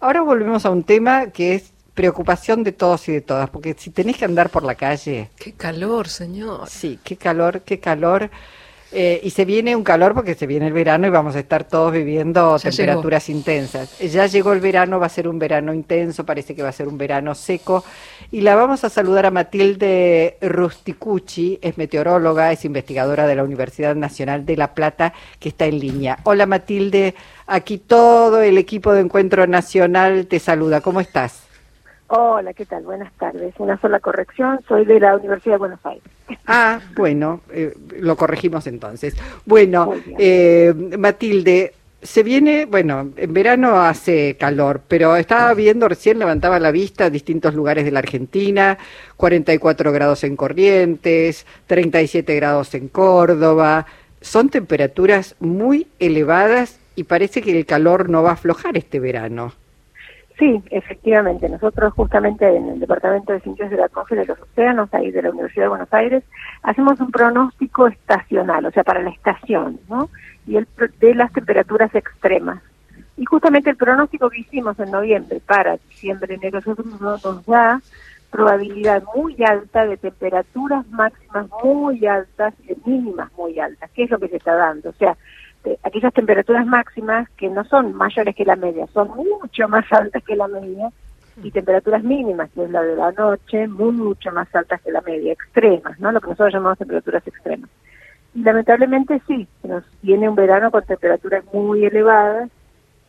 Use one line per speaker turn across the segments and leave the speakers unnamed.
Ahora volvemos a un tema que es preocupación de todos y de todas, porque si tenés que andar por la calle...
Qué calor, señor.
Sí, qué calor, qué calor. Eh, y se viene un calor porque se viene el verano y vamos a estar todos viviendo
Ya
temperaturas intensas. Ya llegó el verano, va a ser un verano intenso, parece que va a ser un verano seco. Y la vamos a saludar a Matilde Rusticucci, es meteoróloga, es investigadora de la Universidad Nacional de La Plata, que está en línea. Hola Matilde, aquí todo el equipo de Encuentro Nacional te saluda. ¿Cómo estás?
Hola, ¿qué tal? Buenas tardes. Una sola corrección, soy de la Universidad de Buenos Aires.
Ah, bueno, eh, lo corregimos entonces. Bueno, eh, Matilde, se viene, bueno, en verano hace calor, pero estaba viendo recién, levantaba la vista, distintos lugares de la Argentina, 44 grados en Corrientes, 37 grados en Córdoba, son temperaturas muy elevadas y parece que el calor no va a aflojar este verano.
Sí, efectivamente. Nosotros justamente en el Departamento de Ciencias de la Atmósfera y los Océanos, ahí de la Universidad de Buenos Aires, hacemos un pronóstico estacional, o sea, para la estación, ¿no? Y el, de las temperaturas extremas. Y justamente el pronóstico que hicimos en noviembre para diciembre, enero, nos da probabilidad muy alta de temperaturas máximas muy altas y de mínimas muy altas. ¿Qué es lo que se está dando? O sea, aquellas temperaturas máximas que no son mayores que la media, son mucho más altas que la media, y temperaturas mínimas, que es la de la noche, mucho más altas que la media, extremas, ¿no? Lo que nosotros llamamos temperaturas extremas. Y lamentablemente sí, nos viene un verano con temperaturas muy elevadas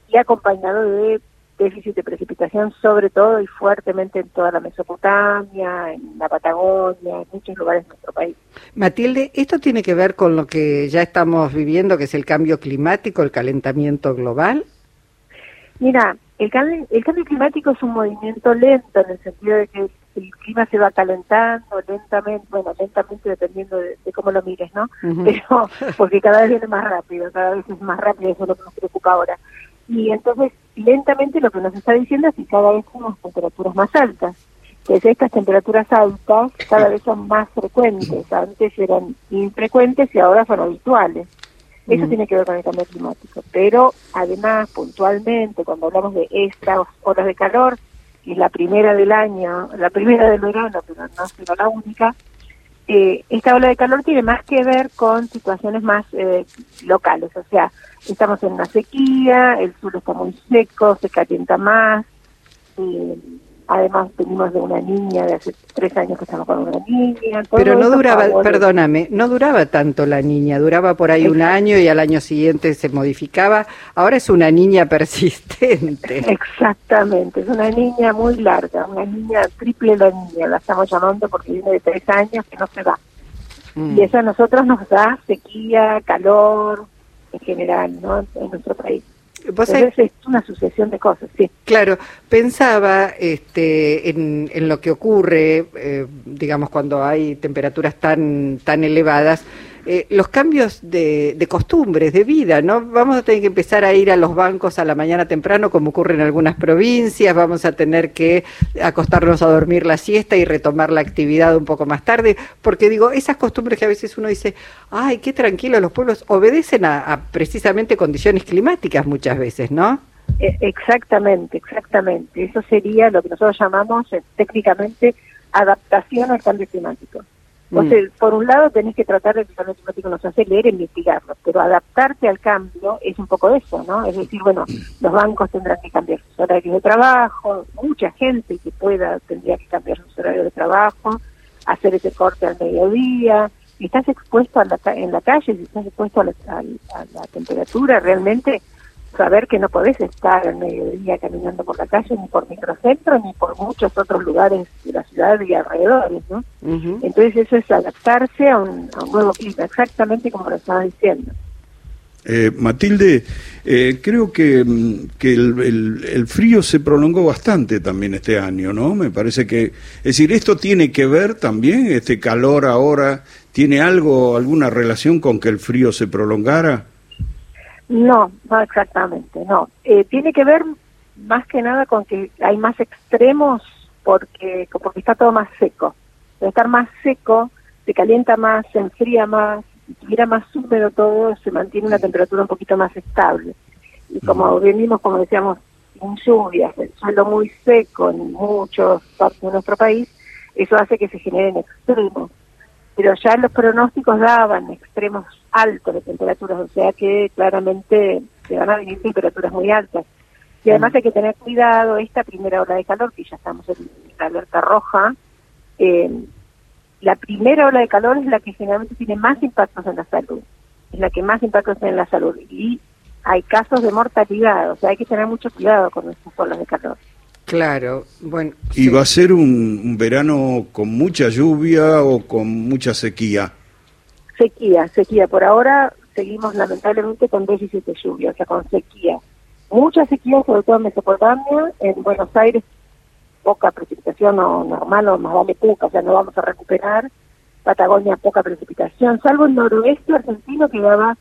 y acompañado de déficit de precipitación, sobre todo y fuertemente en toda la Mesopotamia, en la Patagonia, en muchos lugares de nuestro país.
Matilde, ¿esto tiene que ver con lo que ya estamos viviendo, que es el cambio climático, el calentamiento global?
Mira, el, cal- el cambio climático es un movimiento lento en el sentido de que el clima se va calentando lentamente, bueno, lentamente dependiendo de, de cómo lo mires, ¿no? Pero porque cada vez viene más rápido, cada vez es más rápido, eso es lo que nos preocupa ahora. Y entonces, lentamente lo que nos está diciendo es que cada vez tenemos temperaturas más altas. Pues estas temperaturas altas cada vez son más frecuentes. Antes eran infrecuentes y ahora son habituales. Eso
Mm.
tiene que ver con el cambio climático. Pero además, puntualmente, cuando hablamos de estas horas de calor, que es la primera del año, la primera del verano, pero no sino la única, eh, esta ola de calor tiene más que ver con situaciones más eh, locales. O sea, estamos en una sequía, el sur está muy seco, se calienta más. eh, además, venimos de una niña de hace tres años que estamos con una niña.
Pero no duraba, perdóname, no duraba tanto la niña, duraba por ahí un año y al año siguiente se modificaba. Ahora es una niña persistente.
Exactamente, es una niña muy larga, una niña triple la niña, la estamos llamando porque viene de tres años que no se va.
Mm.
Y eso a nosotros nos da sequía, calor, en general, ¿no? En nuestro país. Entonces es una sucesión de cosas, sí.
Claro, pensaba este, en, en lo que ocurre, eh, digamos, cuando hay temperaturas tan, tan elevadas, eh, los cambios de, de costumbres, de vida, ¿no? Vamos a tener que empezar a ir a los bancos a la mañana temprano, como ocurre en algunas provincias, vamos a tener que acostarnos a dormir la siesta y retomar la actividad un poco más tarde, porque digo, esas costumbres que a veces uno dice, ay, qué tranquilo, los pueblos obedecen a, precisamente condiciones climáticas muchas veces, ¿no?
E- Exactamente, exactamente. Eso sería lo que nosotros llamamos eh, técnicamente adaptación al cambio climático. O
Mm.
por un lado tenés que tratar de que el cambio climático nos hace leer y mitigarlo, pero adaptarte al cambio es un poco eso, ¿no? Es decir, bueno, los bancos tendrán que cambiar sus horarios de trabajo, mucha gente que pueda tendría que cambiar sus horarios de trabajo, hacer ese corte al mediodía. Si estás expuesto a la en la calle, si estás expuesto a la, a- a la temperatura, realmente saber que no podés estar al mediodía caminando por la calle, ni por microcentro, ni por muchos otros lugares de la ciudad y alrededores, ¿no?
Ujú.
Entonces eso es adaptarse a un, a un nuevo clima, exactamente como lo estaba diciendo.
Eh, Matilde, eh, creo que, mm, que el, el- el frío se prolongó bastante también este año, ¿no? Me parece que, es decir, esto tiene que ver también, este calor ahora, ¿tiene algo, alguna relación con que el frío se prolongara?
No, no exactamente, no. Eh, tiene que ver más que nada con que hay más extremos porque, porque está todo más seco. Al estar más seco, se calienta más, se enfría más, si estuviera más húmedo todo, se mantiene una temperatura un poquito más estable. Y como venimos, como decíamos, sin lluvias, el suelo muy seco en muchos partes de nuestro país, eso hace que se generen extremos. Pero ya los pronósticos daban extremos altos de temperaturas, o sea que claramente se van a venir temperaturas muy altas. Y además hay que tener cuidado, esta primera ola de calor, que ya estamos en la alerta roja, eh, la primera ola de calor es la que generalmente tiene más impactos en la salud, es la que más impactos tiene en la salud. Y hay casos de mortalidad, o sea, hay que tener mucho cuidado con estas olas de calor.
Claro, bueno.
¿Y va a ser un, verano con mucha lluvia o con mucha sequía?
Sequía, sequía. Por ahora seguimos lamentablemente con déficit de lluvia, o sea, con sequía. Mucha sequía, sobre todo en Mesopotamia, en Buenos Aires poca precipitación o normal o más vale poca, o sea, no vamos a recuperar. Patagonia poca precipitación, salvo el noroeste argentino que daba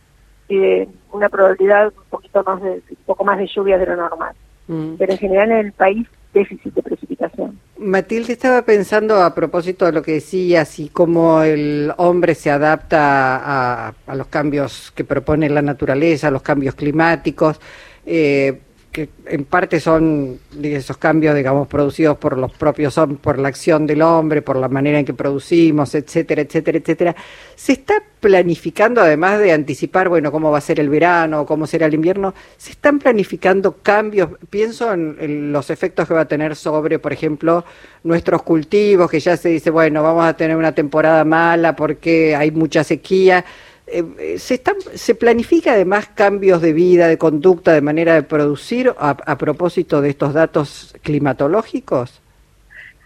eh, una probabilidad un poquito más de un poco más de lluvia de lo normal. Mm. Pero en general en el país déficit de precipitación.
Matilde estaba pensando a propósito de lo que decías y cómo el hombre se adapta a, los cambios que propone la naturaleza, a los cambios climáticos. Eh, que en parte son esos cambios, digamos, producidos por los propios por la acción del hombre, por la manera en que producimos, etcétera, etcétera, etcétera. ¿Se está planificando, además de anticipar, bueno, cómo va a ser el verano, cómo será el invierno, se están planificando cambios? Pienso en los efectos que va a tener sobre, por ejemplo, nuestros cultivos, que ya se dice, bueno, vamos a tener una temporada mala porque hay mucha sequía eh, ¿se, están, ¿Se planifica además cambios de vida, de conducta, de manera de producir a, propósito de estos datos climatológicos?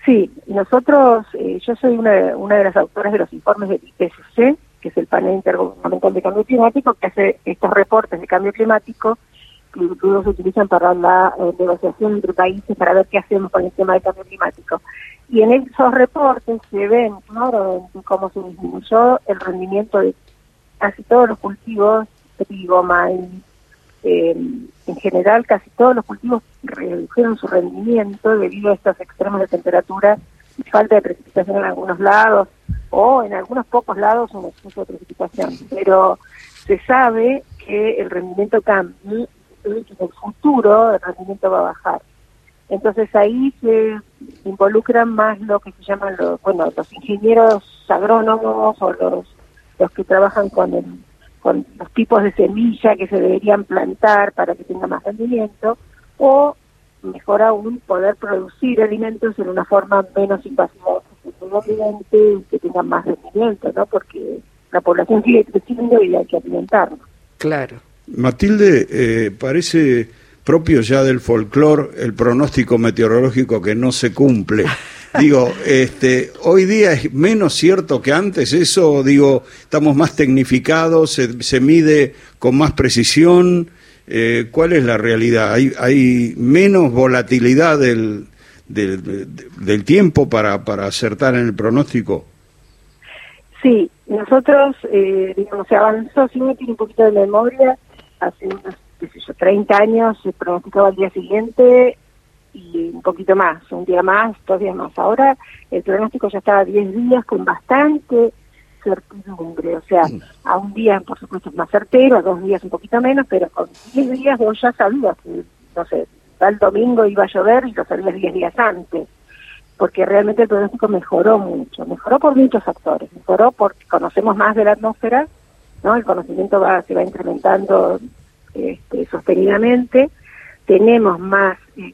Sí, nosotros, eh, yo soy una, una de las autoras de los informes del IPCC, que es el panel intergubernamental de cambio climático, que hace estos reportes de cambio climático que se utilizan para la eh, negociación entre países para ver qué hacemos con el tema del cambio climático. Y en esos reportes se ven, claro, cómo se disminuyó el rendimiento de casi todos los cultivos, trigo, maíz, eh, en general casi todos los cultivos redujeron su rendimiento debido a estos extremos de temperatura y falta de precipitación en algunos lados o en algunos pocos lados un exceso de precipitación. Pero se sabe que el rendimiento cambia y en el futuro el rendimiento va a bajar. Entonces ahí se involucran más lo que se llaman los, bueno, los ingenieros agrónomos o los los que trabajan con, el, con los tipos de semilla que se deberían plantar para que tenga más rendimiento, o mejor aún poder producir alimentos en una forma menos invasiva que tengan más rendimiento, ¿no? Porque la población sigue creciendo y hay que alimentarnos.
Claro.
Matilde, eh, parece propio ya del folclore el pronóstico meteorológico que no se cumple. Digo, este, hoy día es menos cierto que antes, eso, digo, estamos más tecnificados, se, se mide con más precisión. Eh, ¿Cuál es la realidad? ¿Hay, hay menos volatilidad del, del, tiempo para, para acertar en el pronóstico?
Sí, nosotros, eh, digamos, se avanzó, si uno tiene un poquito de memoria, hace unos, qué sé yo, 30 años se pronosticaba al día siguiente y un poquito más, un día más, dos días más. Ahora el pronóstico ya estaba 10 días con bastante certidumbre, o sea, mm. a un día por supuesto es más certero, a dos días un poquito menos, pero con 10 días vos ya sabías que, no sé, tal domingo iba a llover y lo sabías 10 días antes, porque realmente el pronóstico mejoró mucho, mejoró por muchos factores, mejoró porque conocemos más de la atmósfera, ¿no? El conocimiento va, se va incrementando este, sostenidamente, tenemos más, eh,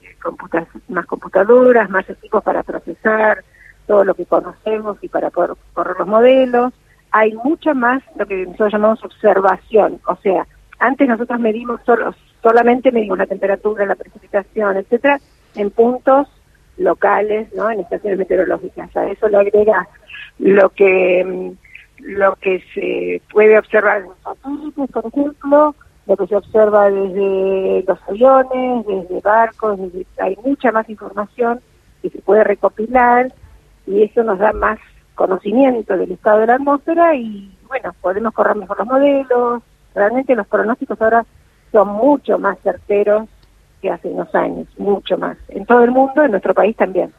más computadoras, más equipos para procesar todo lo que conocemos y para poder correr los modelos. Hay mucha más lo que nosotros llamamos observación, o sea, antes nosotros medimos solo, solamente medimos la temperatura, la precipitación, etcétera, en puntos locales, ¿no? En estaciones meteorológicas. A eso le agrega lo que mm, lo que se puede observar en satélites, por ejemplo, lo que se observa desde los aviones, desde barcos, hay mucha más información que se puede recopilar y eso nos da más conocimiento del estado de la atmósfera y bueno, podemos correr mejor los modelos. Realmente los pronósticos ahora son mucho más certeros que hace unos años, mucho más. En todo el mundo, en nuestro país también.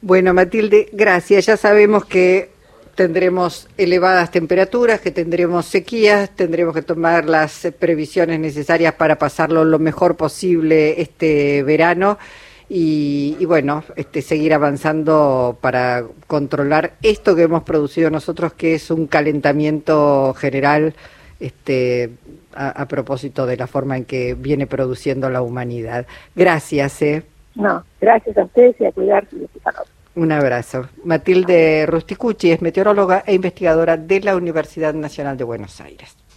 Bueno, Matilde, gracias. Ya sabemos que tendremos elevadas temperaturas, que tendremos sequías, tendremos que tomar las previsiones necesarias para pasarlo lo mejor posible este verano y, bueno, este, seguir avanzando para controlar esto que hemos producido nosotros, que es un calentamiento general este, a, propósito de la forma en que viene produciendo la humanidad. Gracias.
¿eh? No, gracias a ustedes y a cuidarse y
Un abrazo. Matilde Rusticucci es meteoróloga e investigadora de la Universidad Nacional de Buenos Aires.